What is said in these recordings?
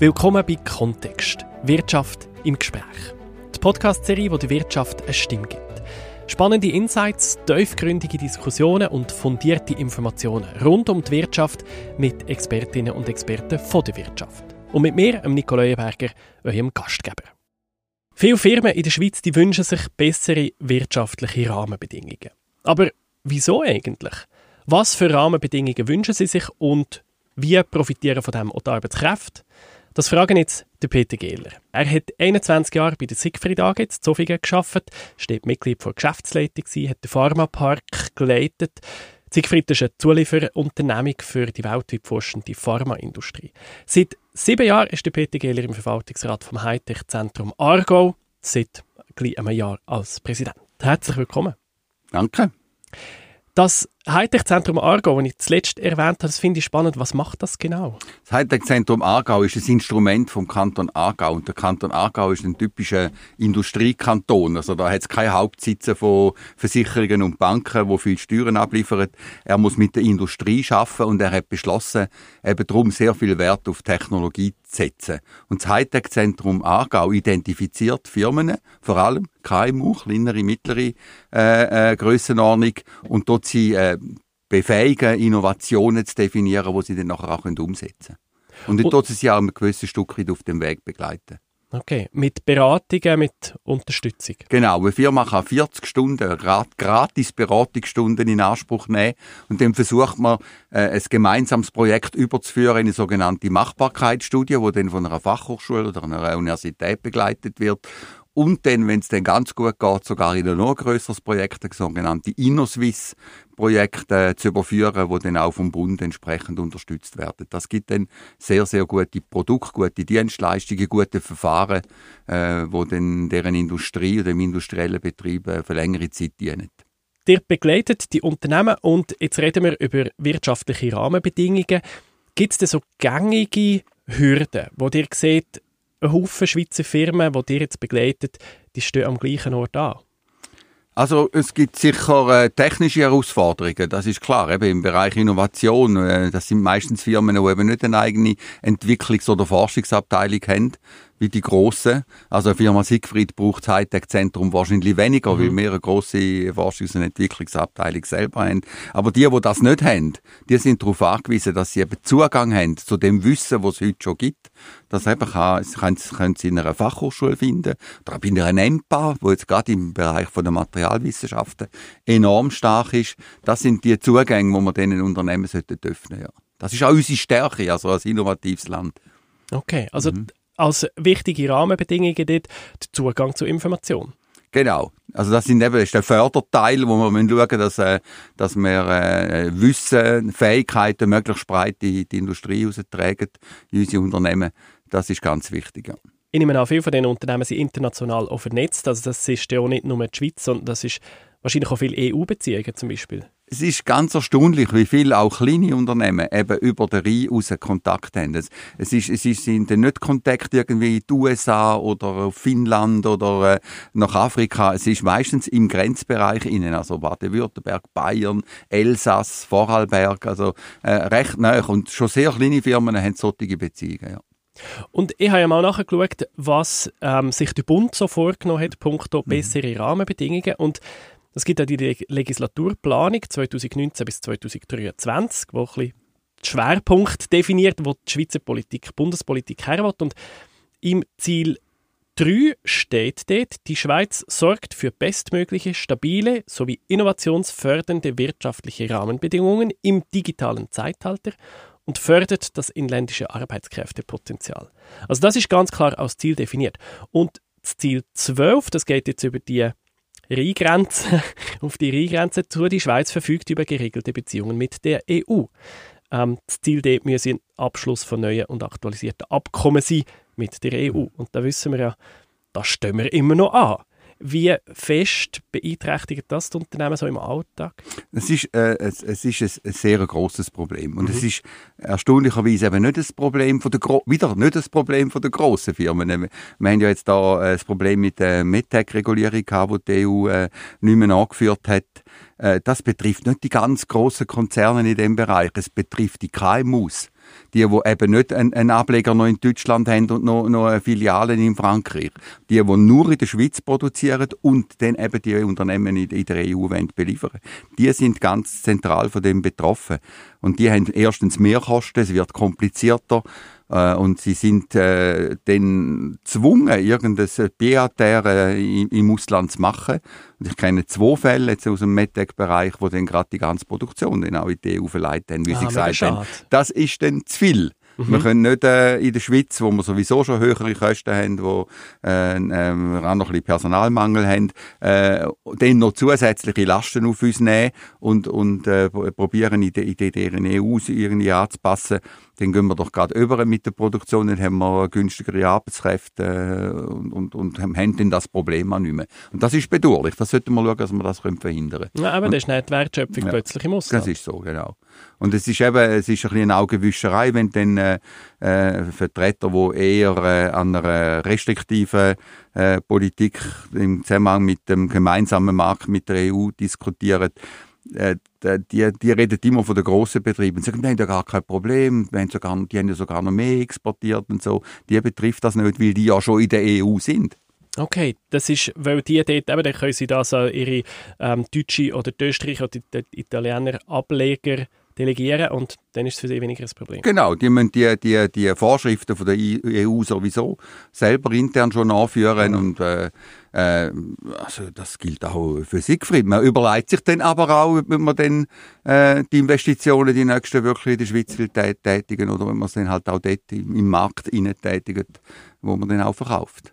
Willkommen bei Kontext. Wirtschaft im Gespräch. Die Podcast-Serie, wo der Wirtschaft eine Stimme gibt. Spannende Insights, tiefgründige Diskussionen und fundierte Informationen rund um die Wirtschaft mit Expertinnen und Experten von der Wirtschaft. Und mit mir, Nico Leuenberger, eurem Gastgeber. Viele Firmen in der Schweiz die wünschen sich bessere wirtschaftliche Rahmenbedingungen. Aber wieso eigentlich? Was für Rahmenbedingungen wünschen sie sich und wie profitieren von dem auch die Arbeitskräfte? Das fragen jetzt der Peter Gehler. Er hat 21 Jahre bei der Siegfried AG in Zofingen gearbeitet, steht Mitglied der Geschäftsleitung, hat den Pharmapark geleitet. Siegfried ist eine Zulieferunternehmung für die weltweit forschende Pharmaindustrie. Seit sieben Jahren ist der Peter Gehler im Verwaltungsrat vom Hightech-Zentrum Argo, seit gleich einem Jahr als Präsident. Herzlich willkommen. Danke. Das Hightech-Zentrum Aargau, das ich zuletzt erwähnt habe, das finde ich spannend. Was macht das genau? Das Hightech-Zentrum Aargau ist ein Instrument vom Kanton Aargau. Und der Kanton Aargau ist ein typischer Industriekanton. Also da hat es keine Hauptsitze von Versicherungen und Banken, wo viel Steuern abliefern. Er muss mit der Industrie schaffen und er hat beschlossen, eben darum sehr viel Wert auf Technologie zu setzen. Und das Hightech-Zentrum Aargau identifiziert Firmen, vor allem KMU, kleinere, mittlere äh, äh, Grössenordnung, und dort sie äh, befähigen, Innovationen zu definieren, die sie dann nachher auch umsetzen können. Und dort sie auch ein gewisses Stück weit auf dem Weg begleiten. Okay, mit Beratungen, mit Unterstützung. Genau, eine Firma kann 40 Stunden gratis Beratungsstunden in Anspruch nehmen und dann versucht man, äh, ein gemeinsames Projekt überzuführen, eine sogenannte Machbarkeitsstudie, die dann von einer Fachhochschule oder einer Universität begleitet wird und dann, wenn es dann ganz gut geht, sogar in ein noch grösseres Projekt, das sogenannte InnoSwiss-Projekt äh, zu überführen, wo dann auch vom Bund entsprechend unterstützt werden. Das gibt dann sehr, sehr gute Produkte, gute Dienstleistungen, gute Verfahren, äh, wo dann deren Industrie oder dem industriellen Betrieb äh, für längere Zeit dienen. Ihr begleitet die Unternehmen und jetzt reden wir über wirtschaftliche Rahmenbedingungen. Gibt es denn so gängige Hürden, wo ihr seht, ein Haufen Schweizer Firmen, die ihr jetzt begleitet, die stehen am gleichen Ort an? Also es gibt sicher äh, technische Herausforderungen, das ist klar. Eben im Bereich Innovation, äh, das sind meistens Firmen, die eben nicht eine eigene Entwicklungs- oder Forschungsabteilung haben, wie die grossen. Also eine Firma Siegfried braucht das Hightech-Zentrum wahrscheinlich weniger, mhm. weil wir eine grosse Forschungs- und Entwicklungsabteilung selber haben. Aber die, die das nicht haben, die sind darauf angewiesen, dass sie eben Zugang haben zu dem Wissen, was es heute schon gibt. Das einfach kann, können, können sie in einer Fachhochschule finden oder auch in einer EMPA, wo jetzt gerade im Bereich von der Materialwissenschaften enorm stark ist. Das sind die Zugänge, die man diesen Unternehmen öffnen sollten. Ja. Das ist auch unsere Stärke, also als innovatives Land. Okay, also mhm als wichtige Rahmenbedingungen dort der Zugang zu Information. Genau. Also das, sind eben, das ist der Förderteil, wo wir schauen müssen, dass, äh, dass wir äh, Wissen, Fähigkeiten möglichst breit in die Industrie austragen, in unsere Unternehmen. Das ist ganz wichtig. Ja. Ich nehme an, viele von diesen Unternehmen sind international auch vernetzt. Also das ist ja auch nicht nur die Schweiz, sondern das ist wahrscheinlich auch viele EU-Beziehungen zum Beispiel. Es ist ganz erstaunlich, wie viele auch kleine Unternehmen eben über den Rhein raus Kontakt haben. Es, ist, es ist, sind nicht Kontakt irgendwie in die USA oder Finnland oder äh, nach Afrika. Es ist meistens im Grenzbereich innen, also Baden-Württemberg, Bayern, Elsass, Vorarlberg, also äh, recht nah. Und schon sehr kleine Firmen haben solche Beziehungen, ja. Und ich habe ja mal nachgeschaut, was ähm, sich der Bund so vorgenommen hat, punkto mhm. bessere Rahmenbedingungen. Und es gibt auch die Legislaturplanung 2019 bis 2023, wo ein bisschen Schwerpunkt definiert, wo die Schweizer Politik, die Bundespolitik her Und im Ziel 3 steht dort, die Schweiz sorgt für bestmögliche, stabile sowie innovationsfördernde wirtschaftliche Rahmenbedingungen im digitalen Zeitalter und fördert das inländische Arbeitskräftepotenzial. Also das ist ganz klar als Ziel definiert. Und das Ziel 12, das geht jetzt über die Rheingrenze, auf die Rheingrenze zu. Die Schweiz verfügt über geregelte Beziehungen mit der EU. Ähm, das Ziel dort müsse ein Abschluss von neuen und aktualisierten Abkommen sein mit der EU. Und da wissen wir ja, da stehen wir immer noch an. Wie fest beeinträchtigt das, das Unternehmen so im Alltag? Es ist, äh, es, es ist ein, ein sehr großes Problem. Und mhm. es ist erstaunlicherweise eben nicht das Problem von der, wieder nicht das Problem von der grossen Firmen. Wir, wir haben ja jetzt da äh, das Problem mit der MedTech-Regulierung gehabt, die die EU äh, nicht mehr angeführt hat. Äh, das betrifft nicht die ganz großen Konzerne in dem Bereich. Es betrifft die KMUs. Die, die eben nicht einen, Ableger noch in Deutschland haben und noch, noch eine Filiale in Frankreich. Die, die nur in der Schweiz produzieren und dann eben die Unternehmen in, der EU beliefern Die sind ganz zentral von dem betroffen. Und die haben erstens mehr Kosten, es wird komplizierter und sie sind äh, dann gezwungen, irgendein BAT äh, im Ausland zu machen. Und ich kenne zwei Fälle jetzt aus dem MedTech-Bereich, wo dann gerade die ganze Produktion dann auch in die EU verleiht haben, wie ah, sie gesagt haben. Das ist dann zu viel. Mhm. Wir können nicht äh, in der Schweiz, wo wir sowieso schon höhere Kosten haben, wo äh, äh, wir auch noch ein bisschen Personalmangel haben, äh, dann noch zusätzliche Lasten auf uns nehmen und, und äh, probieren, in, de, in deren EU irgendwie anzupassen. Dann gehen wir doch gerade über mit der Produktion, dann haben wir günstigere Arbeitskräfte äh, und, und, und haben dann das Problem auch nicht mehr. Und das ist bedauerlich. Das sollten wir schauen, dass wir das verhindern können. Ja, aber das ist nicht die Wertschöpfung ja, plötzlich im Ausland. Das ist so, genau. Und es ist eben, es ist ein bisschen eine Augenwischerei, wenn dann äh, äh, Vertreter, die eher äh, an einer restriktiven äh, Politik im Zusammenhang mit dem gemeinsamen Markt mit der EU diskutieren, äh, die, die reden immer von den grossen Betrieben und sagen, wir haben ja gar kein Problem, wir haben sogar, die haben ja sogar noch mehr exportiert und so. Die betrifft das nicht, weil die ja schon in der EU sind. Okay, das ist, weil die dort eben, dann können sie das an ihre ähm, deutsche oder die Österreicher oder Italiener Ableger delegieren und dann ist es für sie weniger ein Problem. Genau, die müssen die, die, die Vorschriften von der EU sowieso selber intern schon nachführen ja. und äh, äh, also das gilt auch für Siegfried. Man überlegt sich dann aber auch, ob man dann äh, die Investitionen, die nächsten wirklich in der Schweiz will tätigen oder wenn man es dann halt auch dort im Markt tätigt, wo man dann auch verkauft.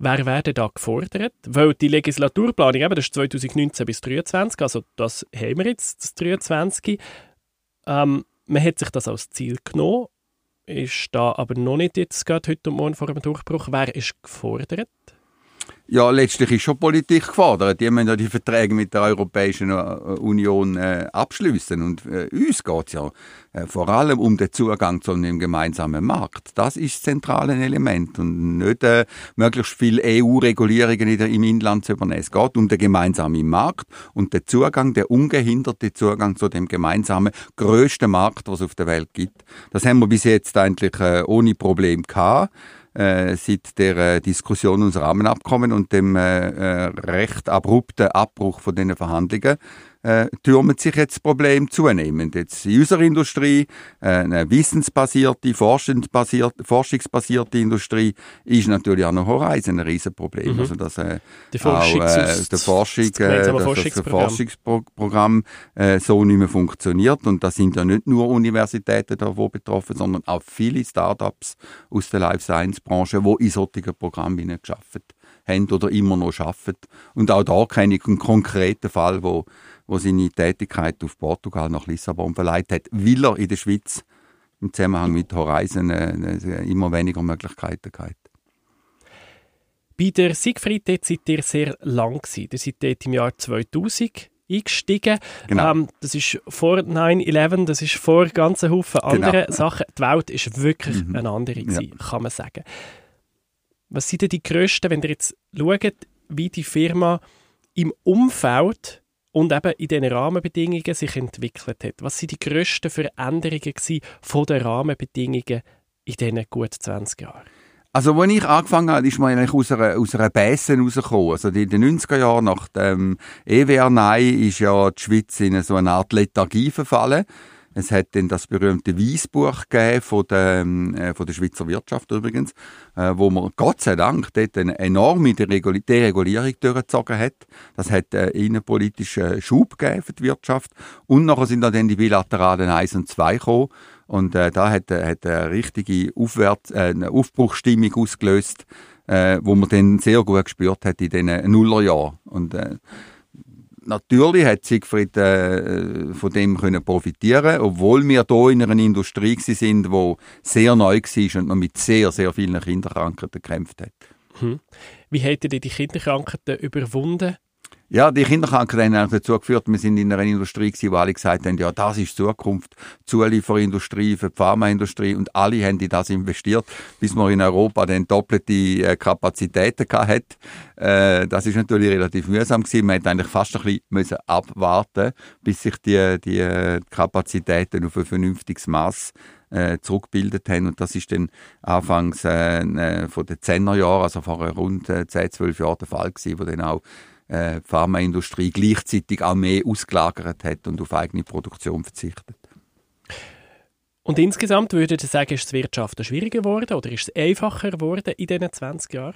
Wer werden da gefordert? Weil die Legislaturplanung, eben, das ist 2019 bis 2023, also das haben wir jetzt, das 2023. Ähm, man hat sich das als Ziel genommen, ist da aber noch nicht jetzt gerade heute und morgen vor dem Durchbruch. Wer ist gefordert? Ja, letztlich ist schon Politik gefordert. Die müssen ja die Verträge mit der Europäischen äh, Union äh, abschließen. Und äh, uns geht es ja äh, vor allem um den Zugang zu einem gemeinsamen Markt. Das ist das zentrale Element. Und nicht äh, möglichst viele EU-Regulierungen im Inland zu übernehmen. Es geht um den gemeinsamen Markt und den Zugang, der ungehinderte Zugang zu dem gemeinsamen größten Markt, was es auf der Welt gibt. Das haben wir bis jetzt eigentlich äh, ohne Problem gehabt äh, seit der äh, Diskussion unserer Rahmenabkommen und dem äh, äh, recht abrupten Abbruch von den Verhandlungen äh, türmen sich jetzt Problem zunehmend. Jetzt in unserer Industrie, äh, eine wissensbasierte, forschungsbasierte, forschungsbasierte Industrie, ist natürlich auch noch Horizon ein Riesenproblem. Mhm. Also dass äh, die Forschung, auch, äh, der Forschung, das, äh, das, Forschungsprogramm, Forschungsprogramm äh, so nicht mehr funktioniert. Und da sind ja nicht nur Universitäten da, wo betroffen, sondern auch viele Startups aus der Life Science Branche, wo in solchen Programmen geschaffen haben oder immer noch arbeiten. Und auch da kenne ich einen konkreten Fall, wo wo seine Tätigkeit auf Portugal nach Lissabon verleiht hat, weil er in der Schweiz im Zusammenhang mit Horizon äh, äh, immer weniger Möglichkeiten hat. Bei der Siegfried dort seid ihr sehr lang gewesen. Ihr seid dort im Jahr 2000 eingestiegen. Genau. Ähm, das ist vor 9-11, das ist vor ganzen Haufen genau. anderen. Sachen. Die Welt ist wirklich mhm. eine andere gewesen, ja. kann man sagen. Was sind denn die grössten, wenn ihr jetzt schaut, wie die Firma im Umfeld und eben in diesen Rahmenbedingungen sich entwickelt hat. Was sind die grössten Veränderungen von den Rahmenbedingungen in diesen gut 20 Jahren? Also, als ich angefangen habe, ist man eigentlich aus einer, aus einer Bässe rausgekommen. Also, in den 90er Jahren, nach dem EWR Nein, ist ja die Schweiz in so eine Art Lethargie verfallen. Es hat dann das berühmte Weißbuch gegeben von der, ähm, äh, von der Schweizer Wirtschaft übrigens, äh, wo man Gott sei Dank dort eine enorme Deregulierung durchgezogen hat. Das hat äh, innenpolitischen Schub gegeben für die Wirtschaft. Und nachher sind dann die bilateralen 1 und 2 gekommen. Und äh, da hat, äh, hat eine richtige Aufwärts-, äh, eine Aufbruchstimmung ausgelöst, äh, wo man dann sehr gut gespürt hat in diesen Nullerjahren. Und äh, natürlich hat Siegfried äh, von dem können profitieren, obwohl wir hier in einer Industrie sind, wo sehr neu war und man mit sehr, sehr vielen Kinderkrankheiten gekämpft hat. Hm. Wie habt ihr die Kinderkrankheiten überwunden? Ja, die Kinderkrankheit haben dazu geführt, wir sind in einer Industrie gewesen, wo alle gesagt haben, ja, das ist Zukunft, Zulieferindustrie für die Pharmaindustrie und alle haben in das investiert, bis man in Europa dann doppelte äh, Kapazitäten hat. Äh, das ist natürlich relativ mühsam gewesen. Man hätte eigentlich fast ein bisschen müssen abwarten, bis sich die, die äh, Kapazitäten auf ein vernünftiges Maß zurückgebildet haben. Und das ist dann anfangs äh, von den 10er Jahren, also vor rund äh, 10, 12 Jahren der Fall gewesen, wo dann auch äh, die Pharmaindustrie gleichzeitig auch mehr ausgelagert hat und auf eigene Produktion verzichtet. Und insgesamt würde ich sagen, ist es Wirtschaften schwieriger geworden oder ist es einfacher geworden in diesen 20 Jahren?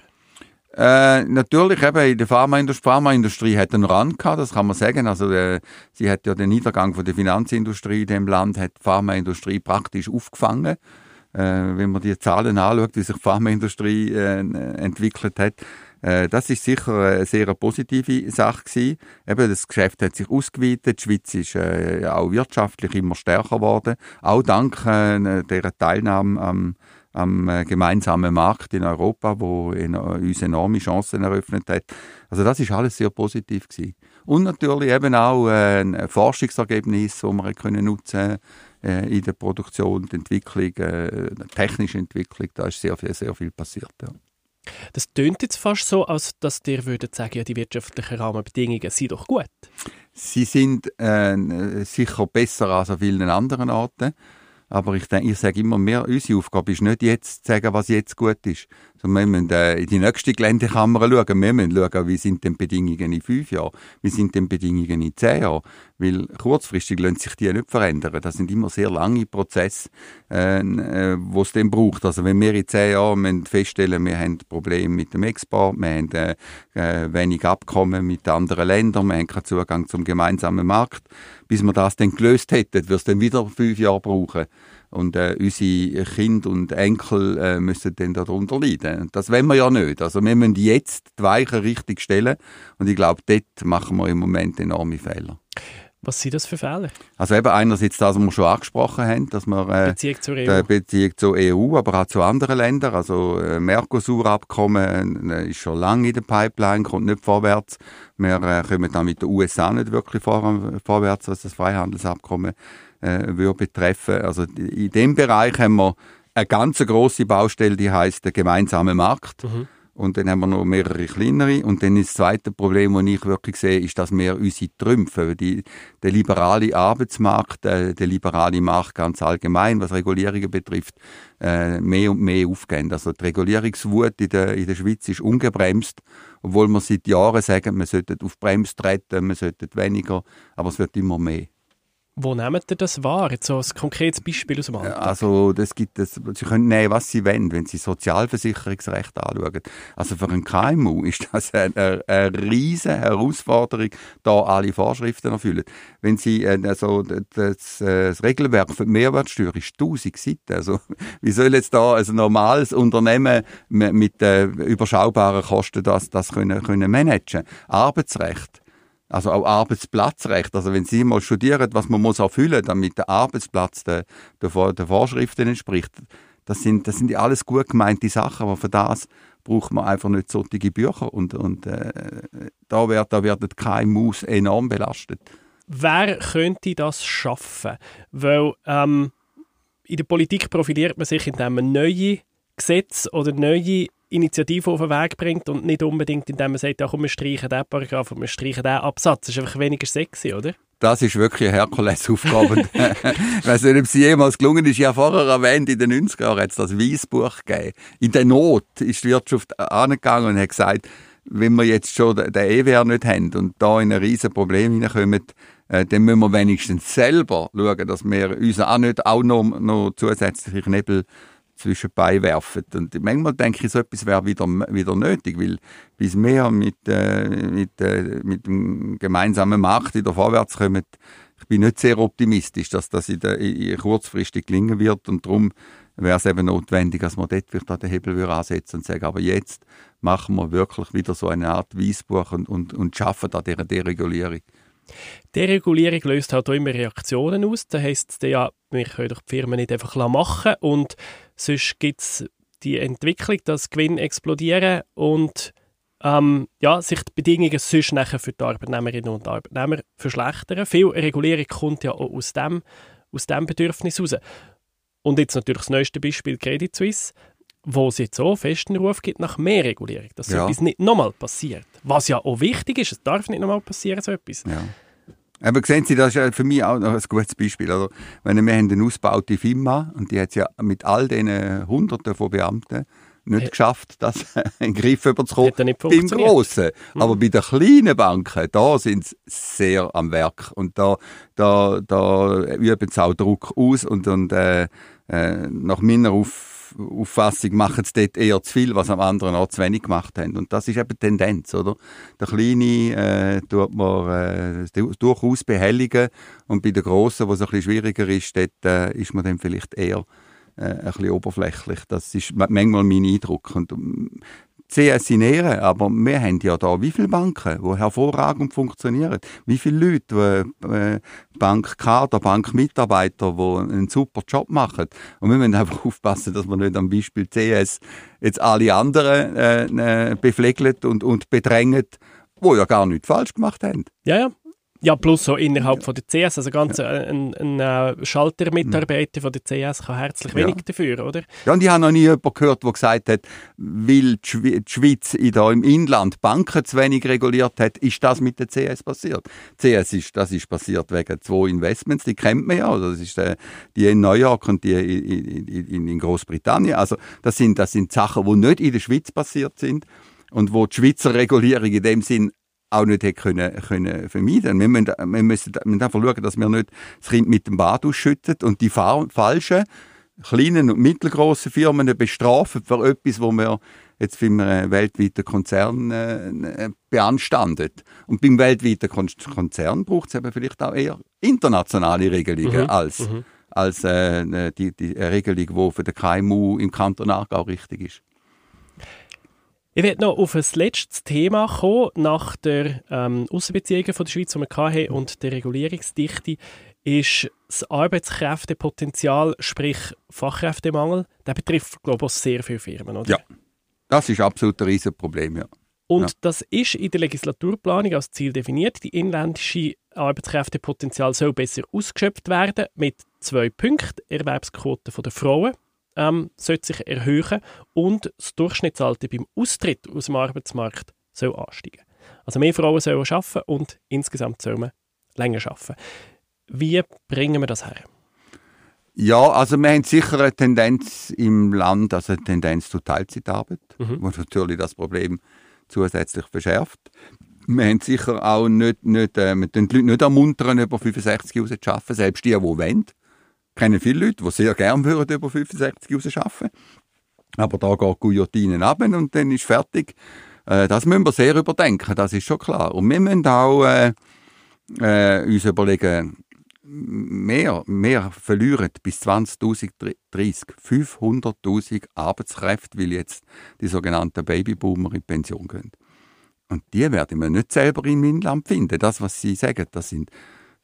Äh, natürlich eben in der Pharmaindustrie, Pharmaindustrie hat einen Rand gehabt, das kann man sagen. Also äh, sie hat ja den Niedergang von der Finanzindustrie in dem Land, hat die Pharmaindustrie praktisch aufgefangen. Äh, wenn man die Zahlen anschaut, wie sich die Pharmaindustrie äh, entwickelt hat, das ist sicher eine sehr positive Sache gewesen. Eben, das Geschäft hat sich ausgeweitet. Die Schweiz ist äh, auch wirtschaftlich immer stärker geworden. Auch dank äh, der Teilnahme am, am äh, gemeinsamen Markt in Europa, wo in, uns enorme Chancen eröffnet hat. Also das ist alles sehr positiv gewesen. Und natürlich eben auch äh, ein Forschungsergebnis, das wir können nutzen äh, in der Produktion, der Entwicklung, äh, technische Entwicklung. Da ist sehr viel, sehr viel passiert. Ja. Das tönt jetzt fast so, als dass ihr würdet sagen, ja, die wirtschaftlichen Rahmenbedingungen sind doch gut. Sie sind äh, sicher besser als an vielen anderen Orten. Aber ich, denke, ich sage immer mehr, unsere Aufgabe ist nicht jetzt zu sagen, was jetzt gut ist, wir müssen äh, in die nächste Geländekammer schauen. Wir müssen schauen, wie sind denn Bedingungen in fünf Jahren, wie sind denn Bedingungen in zehn Jahren. Weil kurzfristig lassen sich die nicht verändern. Das sind immer sehr lange Prozesse, äh, äh, es dann braucht. Also wenn wir in zehn Jahren feststellen, wir haben Probleme mit dem Export, wir haben äh, äh, wenig Abkommen mit anderen Ländern, wir haben keinen Zugang zum gemeinsamen Markt, bis wir das dann gelöst hätten, wird es dann wieder fünf Jahre brauchen. Und äh, unsere Kinder und Enkel äh, müssen dann darunter leiden. Das wollen wir ja nicht. Also wir müssen jetzt die Weichen richtig stellen. Und ich glaube, dort machen wir im Moment enorme Fehler. Was sind das für Fehler? Also eben einerseits das, was wir schon angesprochen haben, dass wir äh, Beziehung zur EU. Beziehung zur EU, aber auch zu anderen Ländern. Also äh, Mercosur-Abkommen äh, ist schon lange in der Pipeline, kommt nicht vorwärts. Wir äh, kommen dann mit den USA nicht wirklich vor, vorwärts, was das Freihandelsabkommen äh, würde betreffen. Also in dem Bereich haben wir eine ganz große Baustelle, die heißt der gemeinsame Markt. Mhm. Und dann haben wir noch mehrere kleinere. Und dann ist das zweite Problem, das ich wirklich sehe, ist, dass wir unsere Trümpfe, die, der liberale Arbeitsmarkt, äh, der liberale Markt ganz allgemein, was Regulierungen betrifft, äh, mehr und mehr aufgehen. Also die Regulierungswut in der, in der Schweiz ist ungebremst, obwohl wir seit Jahren sagen, wir sollten auf Bremse treten, wir sollten weniger, aber es wird immer mehr. Wo nehmt ihr das wahr? Jetzt so ein konkretes Beispiel aus dem Alltag. Also, das gibt es, Sie können nehmen, was Sie wollen, wenn Sie Sozialversicherungsrecht anschauen. Also, für ein KMU ist das eine, eine, riesige Herausforderung, da alle Vorschriften erfüllen. Wenn Sie, äh, also, das, äh, das Regelwerk für die Mehrwertsteuer ist 1000 Seiten. Also, wie soll jetzt da ein normales Unternehmen mit äh, überschaubaren Kosten das, das können, können managen? Arbeitsrecht also auch Arbeitsplatzrecht. Also wenn Sie mal studieren, was man muss erfüllen, damit der Arbeitsplatz der, der, der Vorschriften entspricht, das sind, das sind ja alles gut gemeinte Sachen, aber für das braucht man einfach nicht solche Bücher und, und äh, da, wird, da werden die KMUs enorm belastet. Wer könnte das schaffen? Weil ähm, in der Politik profiliert man sich, indem man neue Gesetze oder neue Initiative auf den Weg bringt und nicht unbedingt, indem man sagt, ja, komm, wir streichen diesen Paragraph und wir streichen diesen Absatz. Das ist einfach weniger sexy, oder? Das ist wirklich eine Herkulesaufgabe. ich weiß nicht, ob es jemals gelungen ist. Ja, vorher erwähnt, in den 90er Jahren hat es das Weißbuch gegeben. In der Not ist die Wirtschaft angegangen und hat gesagt, wenn wir jetzt schon den EWR nicht haben und da in ein riesen Problem hineinkommen, äh, dann müssen wir wenigstens selber schauen, dass wir uns auch nicht auch noch, noch zusätzliche Nebel zwischen beiwerfen. Und manchmal denke ich, so etwas wäre wieder, wieder nötig, weil bis wir mit, äh, mit, äh, mit dem gemeinsamen Markt wieder vorwärts kommen, ich bin nicht sehr optimistisch, dass das in der, in kurzfristig gelingen wird und darum wäre es eben notwendig, dass man dort vielleicht den Hebel ansetzen und sagen, aber jetzt machen wir wirklich wieder so eine Art Weißbuch und, und, und schaffen da dieser Deregulierung. Deregulierung löst halt auch immer Reaktionen aus. Da heisst ja, wir können doch die Firmen nicht einfach machen und sonst gibt es die Entwicklung, dass Gewinne explodieren und ähm, ja, sich die Bedingungen sonst nachher für die Arbeitnehmerinnen und Arbeitnehmer verschlechtern. Viel Regulierung kommt ja auch aus dem, aus dem Bedürfnis heraus. Und jetzt natürlich das neueste Beispiel Credit Suisse, wo es jetzt auch festen Ruf gibt nach mehr Regulierung, dass so Ja. etwas nicht nochmal passiert. Was ja auch wichtig ist, es darf nicht nochmal passieren, so etwas. Ja. Aber sehen Sie, das ist für mich auch noch ein gutes Beispiel. Wenn wir haben eine ausgebaute Firma und die hat es ja mit all diesen Hunderten von Beamten nicht Ja. geschafft, das in den Griff überzukommen. Beim. Grossen. Aber bei den kleinen Banken, da sind sie sehr am Werk. Und da, da, da üben sie auch Druck aus. Und, und äh, äh, nach meiner Auf Auffassung machen sie dort eher zu viel, was am anderen Ort zu wenig gemacht haben. Und das ist eben die Tendenz, oder? Der Kleine äh, tut man äh, du- durchaus behelligen und bei den Grossen, wo es ein bisschen schwieriger ist, dort äh, ist man dann vielleicht eher äh, ein bisschen oberflächlich. Das ist ma- manchmal mein Eindruck. Und, CS in Ehren, aber wir haben ja da wie viele Banken, die hervorragend funktionieren. Wie viele Leute, die, äh, Bankkader, Bankmitarbeiter, die einen super Job machen. Und wir müssen einfach aufpassen, dass wir nicht am Beispiel CS jetzt alle anderen äh, äh, beflegelt und, und bedrängt, die ja gar nichts falsch gemacht haben. Ja, ja. Ja, plus so innerhalb von der CS, also ganz äh, ein, ein, äh, Schaltermitarbeiter von der CS kann herzlich Ja. wenig dafür, oder? Ja, und ich habe noch nie jemanden gehört, der gesagt hat, weil die Schwe- die Schweiz in da im Inland Banken zu wenig reguliert hat, ist das mit der CS passiert. CS ist, das ist passiert wegen zwei Investments, die kennt man ja. Das ist äh, die in New York und die in, in, in, in Großbritannien. Also das sind, das sind Sachen, die nicht in der Schweiz passiert sind und wo die Schweizer Regulierung in dem Sinn auch nicht hätte können, können vermeiden. Wir müssen, wir müssen, wir müssen einfach schauen, dass wir nicht das Kind mit dem Bad ausschütten und die fa- falschen kleinen und mittelgroßen Firmen bestrafen für etwas, wo wir jetzt für einen weltweiten Konzern äh, beanstandet. Und beim weltweiten Kon Konzern braucht es eben vielleicht auch eher internationale Regelungen Mhm, als, als äh, die, die Regelung, die für den KMU im Kanton Aargau richtig ist. Ich werde noch auf ein letztes Thema kommen, nach der ähm, Außenbeziehungen von der Schweiz, die wir hatten, und der Regulierungsdichte, ist das Arbeitskräftepotenzial, sprich Fachkräftemangel. Der betrifft, glaube ich, sehr viele Firmen, oder? Ja. Das ist absolut ein Riesenproblem, ja. Und Ja. das ist in der Legislaturplanung als Ziel definiert. Die inländische Arbeitskräftepotenzial soll besser ausgeschöpft werden mit zwei Punkten. Erwerbsquote der Frauen ähm, sollte sich erhöhen und das Durchschnittsalter beim Austritt aus dem Arbeitsmarkt soll ansteigen. Also mehr Frauen sollen arbeiten und insgesamt sollen wir länger arbeiten. Wie bringen wir das her? Ja, also wir haben sicher eine Tendenz im Land, also eine Tendenz zu Teilzeitarbeit, Mhm. was natürlich das Problem zusätzlich verschärft. Wir haben sicher auch nicht, nicht äh, wir die Leute nicht ermuntern, über 65 raus zu arbeiten, selbst die, die wollen. Kenne viele Leute, die sehr gerne würden über 65 raus arbeiten. Aber da geht Guillotine ab und dann ist fertig. Äh, das müssen wir sehr überdenken, das ist schon klar. Und wir müssen auch äh, äh, uns überlegen, mehr, mehr verlieren bis 2030 500.000 Arbeitskräfte, weil jetzt die sogenannten Babyboomer in Pension gehen. Und die werden wir nicht selber im Inland finden. Das, was Sie sagen, das sind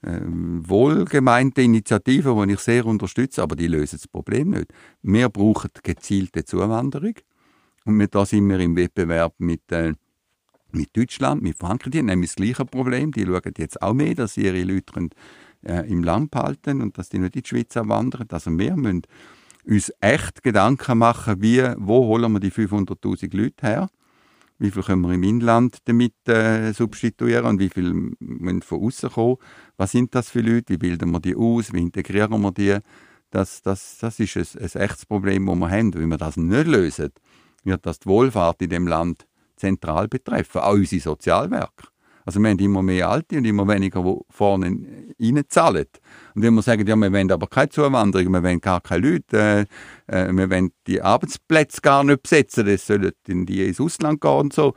wohlgemeinte Initiativen, die ich sehr unterstütze, aber die lösen das Problem nicht. Wir brauchen gezielte Zuwanderung. Und mit da sind wir im Wettbewerb mit, äh, mit Deutschland, mit Frankreich. Die haben das gleiche Problem. Die schauen jetzt auch mehr, dass sie ihre Leute können, äh, im Land behalten und dass die nicht in die Schweiz wandern. Also wir müssen uns echt Gedanken machen, wie, wo holen wir die 500'000 Leute her? Wie viel können wir im Inland damit äh, substituieren und wie viel müssen von außen kommen? Was sind das für Leute? Wie bilden wir die aus? Wie integrieren wir die? Das, das, das ist ein, ein echtes Problem, das wir haben. Wenn wir das nicht lösen, wird das die Wohlfahrt in dem Land zentral betreffen, auch unsere Sozialwerke. Also wir haben immer mehr Alte und immer weniger, die vorne reinzahlen. Und wenn wir sagen, ja, wir wollen aber keine Zuwanderung, wir wollen gar keine Leute, äh, äh, wir wollen die Arbeitsplätze gar nicht besetzen, das sollen in die ins Ausland gehen und so,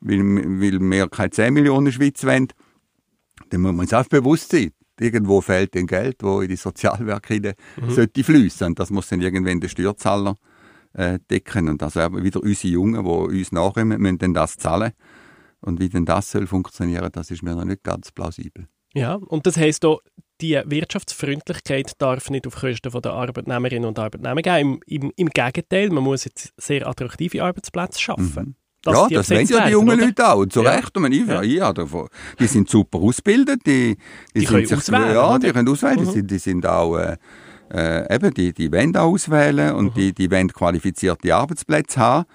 weil, weil wir keine 10 Millionen Schweiz wollen, dann muss man uns auch bewusst sein, irgendwo fehlt dann Geld, das in die Sozialwerke Mhm. sollte fließen. Das muss dann irgendwann der Steuerzahler äh, decken. Und also wieder unsere Jungen, die uns nachkommen, müssen dann das zahlen. Und wie denn das soll funktionieren, das ist mir noch nicht ganz plausibel. Ja, und das heisst auch, die Wirtschaftsfreundlichkeit darf nicht auf Kosten der Arbeitnehmerinnen und Arbeitnehmer gehen. Im, im, Im Gegenteil, man muss jetzt sehr attraktive Arbeitsplätze schaffen. dass ja, die das wollen ja die jungen oder? Leute auch. Und zu Ja. Recht. Und ich, Ja. ja. davon- die sind super ausgebildet. Die, Die sind können sich- auswählen, Ja, oder? die können auswählen. Mhm. Die, sind, die sind auch, äh, äh, eben, die, die wollen auch auswählen und Mhm. die, die wollen qualifizierte Arbeitsplätze haben.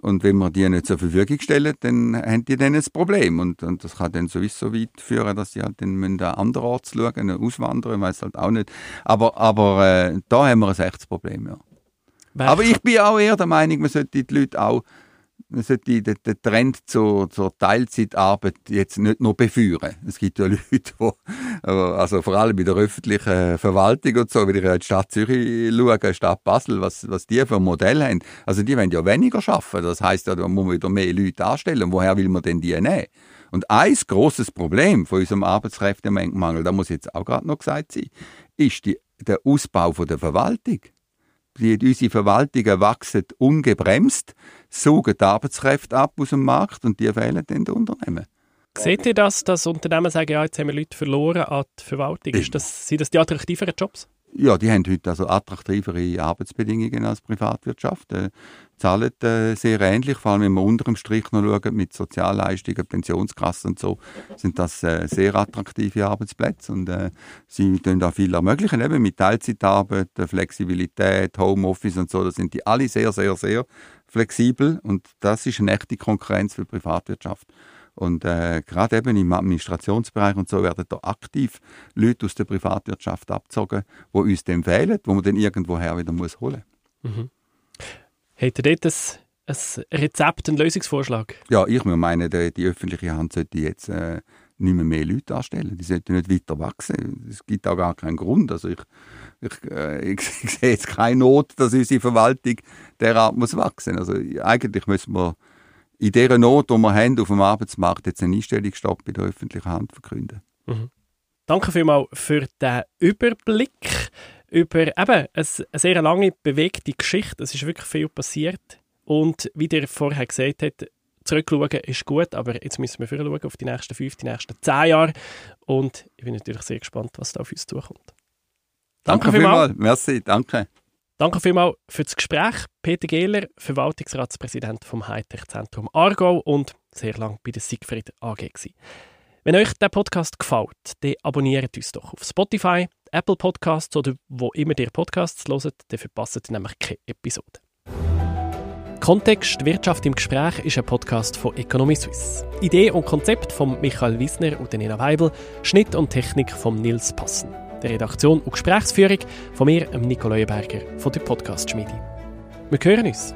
Und wenn wir die nicht zur Verfügung stellen, dann haben die dann ein Problem. Und, und das kann dann sowieso weit führen, dass sie halt dann müssen an anderorts schauen, auswandern, weiß halt auch nicht. Aber, aber äh, da haben wir ein echtes Problem, ja. Wer Aber ich bin auch eher der Meinung, man sollte die Leute auch, man sollte den, den Trend zur, zur Teilzeitarbeit jetzt nicht nur befeuern. Es gibt ja Leute, die, also vor allem in der öffentlichen Verwaltung und so, wenn ich in die Stadt Zürich schaue, Stadt Basel, was, was die für ein Modell haben. Also die wollen ja weniger arbeiten. Das heisst, ja, da muss man wieder mehr Leute anstellen. Woher will man denn die nehmen? Und ein grosses Problem von unserem Arbeitskräftemangel, da muss jetzt auch gerade noch gesagt sein, ist die, der Ausbau von der Verwaltung die, unsere Verwaltungen wachsen ungebremst, saugen die Arbeitskräfte ab aus dem Markt und die wählen dann die Unternehmen. Seht ihr das, dass Unternehmen sagen, ja, jetzt haben wir Leute verloren an die Verwaltung? Ist das, sind das die attraktiveren Jobs? Ja, die haben heute also attraktivere Arbeitsbedingungen als Privatwirtschaft, äh, zahlen äh, sehr ähnlich, vor allem wenn man unter dem Strich noch schaut, mit Sozialleistungen, Pensionskassen und so, sind das äh, sehr attraktive Arbeitsplätze und äh, sie tun da viel ermöglichen, eben mit Teilzeitarbeit, äh, Flexibilität, Homeoffice und so, da sind die alle sehr, sehr, sehr flexibel und das ist eine echte Konkurrenz für die Privatwirtschaft. Und äh, gerade eben im Administrationsbereich und so werden da aktiv Leute aus der Privatwirtschaft abgezogen, die uns dann fehlen, wo man dann irgendwoher wieder muss holen Habt ihr dort ein, ein Rezept, einen Lösungsvorschlag? Ja, ich meinen, die, die öffentliche Hand sollte jetzt äh, nicht mehr, mehr Leute anstellen. Die sollten nicht weiter wachsen. Es gibt auch gar keinen Grund. Also ich, ich, äh, ich, ich sehe jetzt keine Not, dass unsere Verwaltung derart muss wachsen. Also eigentlich müssen wir in dieser Not, die wir haben auf dem Arbeitsmarkt, jetzt einen Einstellungsstopp bei der öffentlichen Hand verkünden. Danke vielmals für den Überblick über eben eine, eine sehr lange bewegte Geschichte. Es ist wirklich viel passiert. Und wie der vorher gesagt hat, zurückschauen ist gut, aber jetzt müssen wir schauen auf die nächsten fünf, die nächsten zehn Jahre. Und ich bin natürlich sehr gespannt, was da auf uns zukommt. Danke, vielmals. Merci, danke. Danke vielmals für das Gespräch. Peter Gehler, Verwaltungsratspräsident vom Hightech-Zentrum Aargau und sehr lange bei der Siegfried AG. Gewesen. Wenn euch der Podcast gefällt, dann abonniert uns doch auf Spotify, Apple Podcasts oder wo immer ihr Podcasts hört, dann verpasst ihr nämlich keine Episode. Kontext Wirtschaft im Gespräch ist ein Podcast von Economy Suisse. Idee und Konzept von Michael Wiesner und Nina Weibel, Schnitt und Technik von Nils Passen. Der Redaktion und Gesprächsführung von mir, Nico Leuenberger von der Podcast Schmiede. Wir hören uns.